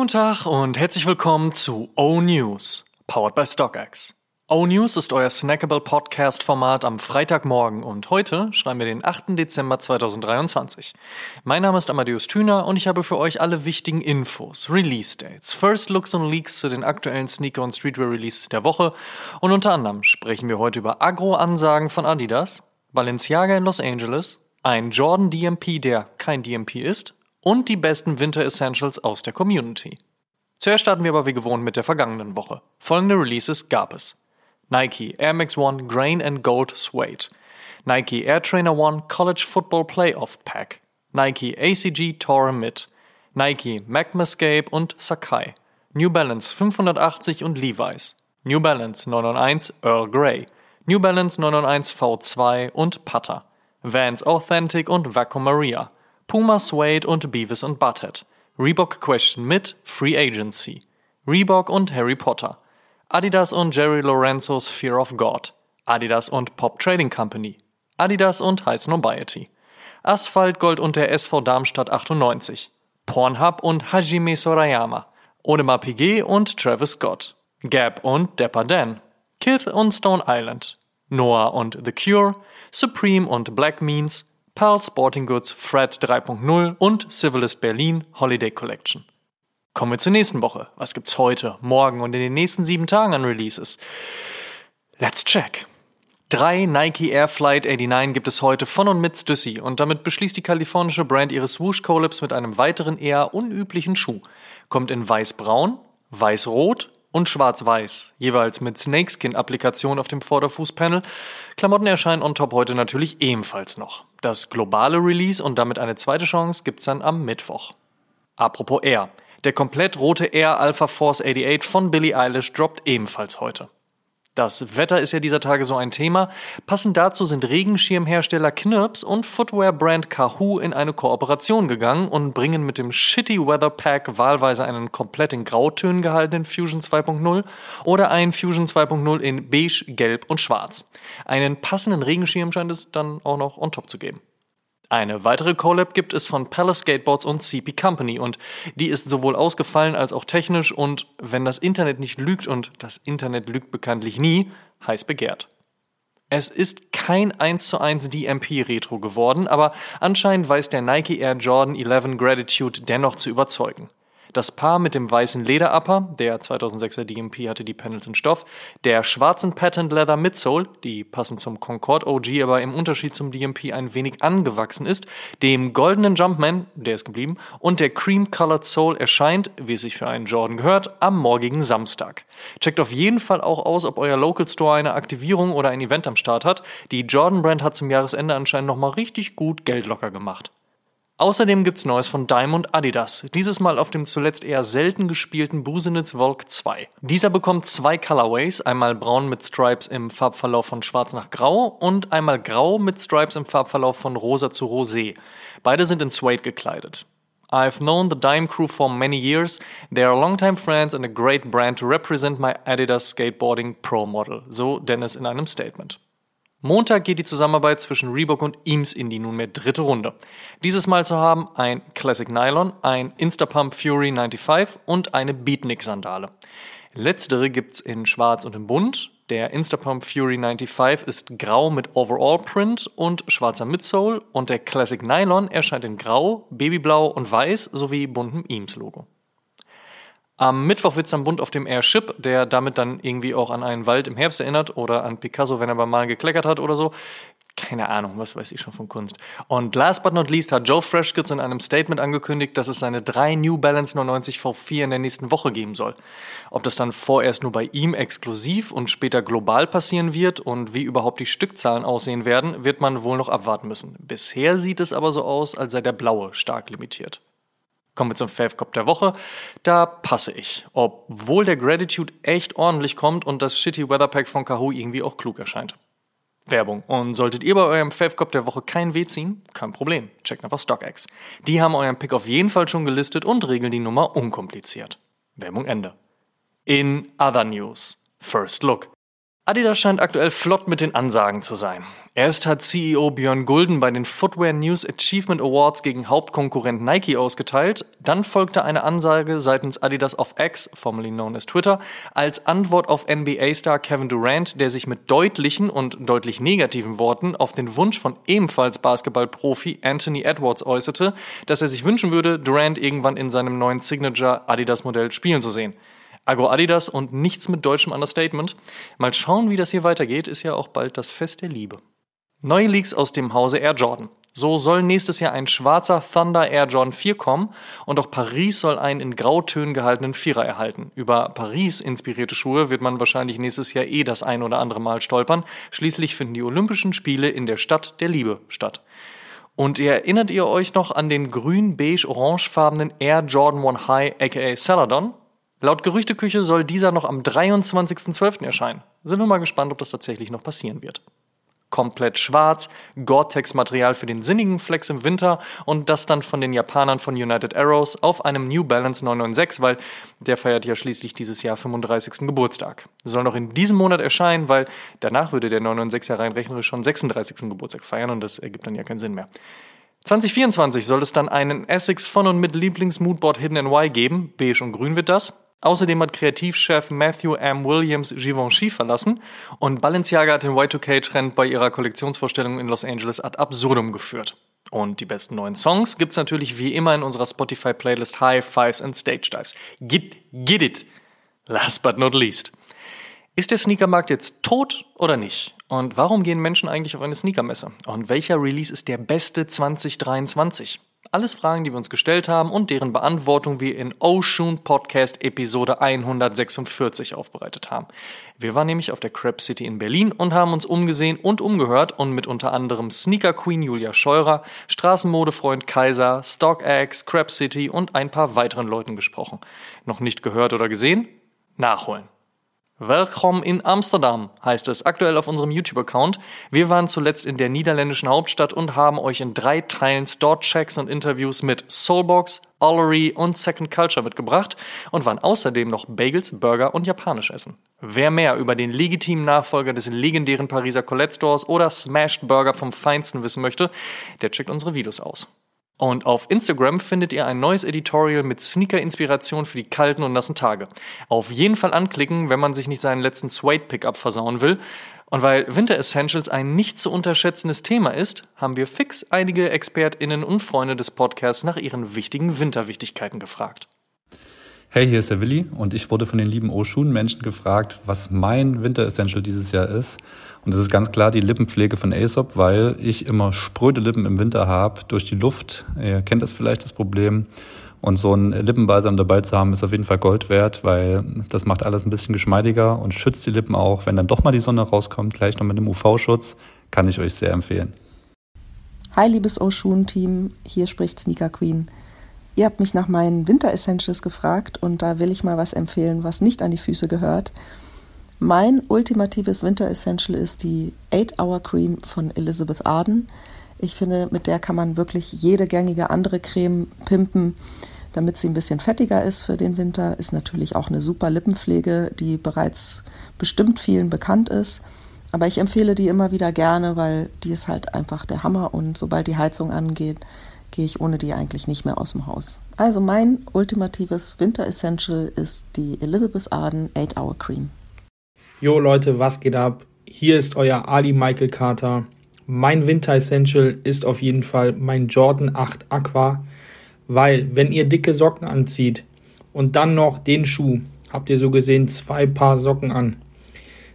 Guten Tag und herzlich willkommen zu O News, powered by StockX. O News ist euer snackable Podcast-Format am Freitagmorgen und heute schreiben wir den 8. Dezember 2023. Mein Name ist Amadeus Thüner und ich habe für euch alle wichtigen Infos, Release-Dates, First Looks und Leaks zu den aktuellen Sneaker- und Streetwear-Releases der Woche und unter anderem sprechen wir heute über Agro-Ansagen von Adidas, Balenciaga in Los Angeles, ein Jordan DMP, der kein DMP ist und die besten Winter Essentials aus der Community. Zuerst starten wir aber wie gewohnt mit der vergangenen Woche. Folgende Releases gab es. Nike Air Max One Grain and Gold Suede, Nike Air Trainer One College Football Playoff Pack, Nike ACG Tour Mid, Nike Magmascape und Sakai, New Balance 580 und Levi's, New Balance 991 Earl Grey, New Balance 991 V2 und Putter, Vans Authentic und Vaco Maria, Puma Suede und Beavis und Butthead, Reebok Question mit Free Agency, Reebok und Harry Potter, Adidas und Jerry Lorenzos Fear of God, Adidas und Pop Trading Company, Adidas und High Snobiety, Asphalt Gold und der SV Darmstadt 98, Pornhub und Hajime Sorayama, Odemar Piguet und Travis Scott, Gap und Dapper Dan, Kith und Stone Island, Noah und The Cure, Supreme und Black Means, Pearl Sporting Goods Fred 3.0 und Civilist Berlin Holiday Collection. Kommen wir zur nächsten Woche. Was gibt's heute, morgen und in den nächsten sieben Tagen an Releases? Let's check. Drei Nike Air Flight 89 gibt es heute von und mit Stussy und damit beschließt die kalifornische Brand ihre Swoosh Collabs mit einem weiteren eher unüblichen Schuh. Kommt in weiß-braun, weiß-rot und schwarz-weiß, jeweils mit Snakeskin-Applikation auf dem Vorderfußpanel. Klamotten erscheinen on top heute natürlich ebenfalls noch. Das globale Release und damit eine zweite Chance gibt's dann am Mittwoch. Apropos Air. Der komplett rote Air Alpha Force 88 von Billie Eilish droppt ebenfalls heute. Das Wetter ist ja dieser Tage so ein Thema. Passend dazu sind Regenschirmhersteller Knirps und Footwear-Brand Kahoo in eine Kooperation gegangen und bringen mit dem Shitty Weather Pack wahlweise einen komplett in Grautönen gehaltenen Fusion 2.0 oder einen Fusion 2.0 in Beige, Gelb und Schwarz. Einen passenden Regenschirm scheint es dann auch noch on top zu geben. Eine weitere Collab gibt es von Palace Skateboards und CP Company und die ist sowohl ausgefallen als auch technisch und wenn das Internet nicht lügt und das Internet lügt bekanntlich nie, heiß begehrt. Es ist kein 1 zu 1 DMP Retro geworden, aber anscheinend weiß der Nike Air Jordan 11 Gratitude dennoch zu überzeugen. Das Paar mit dem weißen Lederupper, der 2006er DMP hatte die Panels in Stoff, der schwarzen Patent Leather Midsole, die passend zum Concorde OG aber im Unterschied zum DMP ein wenig angewachsen ist, dem goldenen Jumpman, der ist geblieben, und der Cream Colored Sole erscheint, wie es sich für einen Jordan gehört, am morgigen Samstag. Checkt auf jeden Fall auch aus, ob euer Local Store eine Aktivierung oder ein Event am Start hat. Die Jordan Brand hat zum Jahresende anscheinend nochmal richtig gut Geld locker gemacht. Außerdem gibt's Neues von Diamond Adidas, dieses Mal auf dem zuletzt eher selten gespielten Busenitz Volk 2. Dieser bekommt zwei Colorways, einmal braun mit Stripes im Farbverlauf von schwarz nach grau und einmal grau mit Stripes im Farbverlauf von rosa zu rosé. Beide sind in Suede gekleidet. I've known the Dime Crew for many years. They are longtime friends and a great brand to represent my Adidas Skateboarding Pro Model, so Dennis in einem Statement. Montag geht die Zusammenarbeit zwischen Reebok und Eames in die nunmehr dritte Runde. Dieses Mal zu haben ein Classic Nylon, ein Instapump Fury 95 und eine Beatnik Sandale. Letztere gibt's in schwarz und in bunt. Der Instapump Fury 95 ist grau mit Overall Print und schwarzer Midsole und der Classic Nylon erscheint in grau, babyblau und weiß sowie buntem Eames Logo. Am Mittwoch wird es dann bunt auf dem Airship, der damit dann irgendwie auch an einen Wald im Herbst erinnert oder an Picasso, wenn er beim Malen gekleckert hat oder so. Keine Ahnung, was weiß ich schon von Kunst. Und last but not least hat Joe Freshkitz in einem Statement angekündigt, dass es seine drei New Balance 99 V4 in der nächsten Woche geben soll. Ob das dann vorerst nur bei ihm exklusiv und später global passieren wird und wie überhaupt die Stückzahlen aussehen werden, wird man wohl noch abwarten müssen. Bisher sieht es aber so aus, als sei der blaue stark limitiert. Kommen wir zum Fave der Woche. Da passe ich. Obwohl der Gratitude echt ordentlich kommt und das Shitty Weather Pack von Kahoo irgendwie auch klug erscheint. Werbung. Und solltet ihr bei eurem Fave der Woche kein Weh ziehen, kein Problem. Checkt einfach StockX. Die haben euren Pick auf jeden Fall schon gelistet und regeln die Nummer unkompliziert. Werbung Ende. In other news. First Look. Adidas scheint aktuell flott mit den Ansagen zu sein. Erst hat CEO Björn Gulden bei den Footwear News Achievement Awards gegen Hauptkonkurrent Nike ausgeteilt. Dann folgte eine Ansage seitens Adidas of X, formerly known as Twitter, als Antwort auf NBA-Star Kevin Durant, der sich mit deutlichen und deutlich negativen Worten auf den Wunsch von ebenfalls Basketballprofi Anthony Edwards äußerte, dass er sich wünschen würde, Durant irgendwann in seinem neuen Signature Adidas-Modell spielen zu sehen. Agro Adidas und nichts mit deutschem Understatement. Mal schauen, wie das hier weitergeht, ist ja auch bald das Fest der Liebe. Neue Leaks aus dem Hause Air Jordan. So soll nächstes Jahr ein schwarzer Thunder Air Jordan 4 kommen und auch Paris soll einen in Grautönen gehaltenen Vierer erhalten. Über Paris inspirierte Schuhe wird man wahrscheinlich nächstes Jahr eh das ein oder andere Mal stolpern. Schließlich finden die Olympischen Spiele in der Stadt der Liebe statt. Und erinnert ihr euch noch an den grün-beige-orangefarbenen Air Jordan 1 High aka Celadon? Laut Gerüchteküche soll dieser noch am 23.12. erscheinen. Sind wir mal gespannt, ob das tatsächlich noch passieren wird. Komplett schwarz, Gore-Tex-Material für den sinnigen Flex im Winter und das dann von den Japanern von United Arrows auf einem New Balance 996, weil der feiert ja schließlich dieses Jahr 35. Geburtstag. Soll noch in diesem Monat erscheinen, weil danach würde der 996 ja rein rechnerisch schon 36. Geburtstag feiern und das ergibt dann ja keinen Sinn mehr. 2024 soll es dann einen Essex von und mit Lieblingsmoodboard Hidden NY geben. Beige und grün wird das. Außerdem hat Kreativchef Matthew M. Williams Givenchy verlassen und Balenciaga hat den Y2K-Trend bei ihrer Kollektionsvorstellung in Los Angeles ad absurdum geführt. Und die besten neuen Songs gibt's natürlich wie immer in unserer Spotify-Playlist High Fives and Stage Dives. Get, get it! Last but not least. Ist der Sneakermarkt jetzt tot oder nicht? Und warum gehen Menschen eigentlich auf eine Sneakermesse? Und welcher Release ist der beste 2023? Alles Fragen, die wir uns gestellt haben und deren Beantwortung wir in Oshun Podcast Episode 146 aufbereitet haben. Wir waren nämlich auf der Crab City in Berlin und haben uns umgesehen und umgehört und mit unter anderem Sneaker Queen Julia Scheurer, Straßenmodefreund Kaiser, StockX, Crab City und ein paar weiteren Leuten gesprochen. Noch nicht gehört oder gesehen? Nachholen. Welcome in Amsterdam heißt es aktuell auf unserem YouTube-Account. Wir waren zuletzt in der niederländischen Hauptstadt und haben euch in drei Teilen Store-Checks und Interviews mit Soulbox, Ollery und Second Culture mitgebracht und waren außerdem noch Bagels, Burger und Japanisch essen. Wer mehr über den legitimen Nachfolger des legendären Pariser Colette Stores oder Smashed Burger vom Feinsten wissen möchte, der checkt unsere Videos aus. Und auf Instagram findet ihr ein neues Editorial mit Sneaker-Inspiration für die kalten und nassen Tage. Auf jeden Fall anklicken, wenn man sich nicht seinen letzten Suede-Pickup versauen will. Und weil Winter Essentials ein nicht zu unterschätzendes Thema ist, haben wir fix einige ExpertInnen und Freunde des Podcasts nach ihren wichtigen Winterwichtigkeiten gefragt. Hey, hier ist der Willi und ich wurde von den lieben Oshun-Menschen gefragt, was mein Winter Essential dieses Jahr ist. Und das ist ganz klar die Lippenpflege von Aesop, weil ich immer spröde Lippen im Winter habe durch die Luft. Ihr kennt das vielleicht, das Problem. Und so ein Lippenbalsam dabei zu haben, ist auf jeden Fall Gold wert, weil das macht alles ein bisschen geschmeidiger und schützt die Lippen auch. Wenn dann doch mal die Sonne rauskommt, gleich noch mit dem UV-Schutz, kann ich euch sehr empfehlen. Hi, liebes Oshun-Team, hier spricht Sneaker Queen. Ihr habt mich nach meinen Winter Essentials gefragt und da will ich mal was empfehlen, was nicht an die Füße gehört. Mein ultimatives Winter Essential ist die 8-Hour Cream von Elizabeth Arden. Ich finde, mit der kann man wirklich jede gängige andere Creme pimpen, damit sie ein bisschen fettiger ist für den Winter. Ist natürlich auch eine super Lippenpflege, die bereits bestimmt vielen bekannt ist. Aber ich empfehle die immer wieder gerne, weil die ist halt einfach der Hammer und sobald die Heizung angeht, gehe ich ohne die eigentlich nicht mehr aus dem Haus. Also mein ultimatives Winter Essential ist die Elizabeth Arden 8-Hour Cream. Jo Leute, was geht ab? Hier ist euer Ali Michael Carter. Mein Winter Essential ist auf jeden Fall mein Jordan 8 Aqua, weil wenn ihr dicke Socken anzieht und dann noch den Schuh, habt ihr so gesehen zwei Paar Socken an.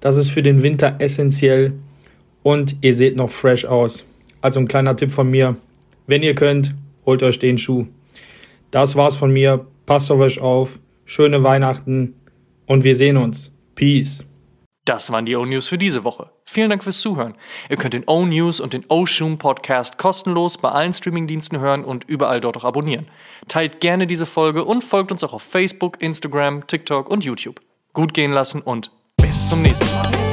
Das ist für den Winter essentiell und ihr seht noch fresh aus. Also ein kleiner Tipp von mir, wenn ihr könnt, holt euch den Schuh. Das war's von mir. Passt auf euch auf. Schöne Weihnachten und wir sehen uns. Peace. Das waren die O-News für diese Woche. Vielen Dank fürs Zuhören. Ihr könnt den O-News und den O-Shoom Podcast kostenlos bei allen Streamingdiensten hören und überall dort auch abonnieren. Teilt gerne diese Folge und folgt uns auch auf Facebook, Instagram, TikTok und YouTube. Gut gehen lassen und bis zum nächsten Mal.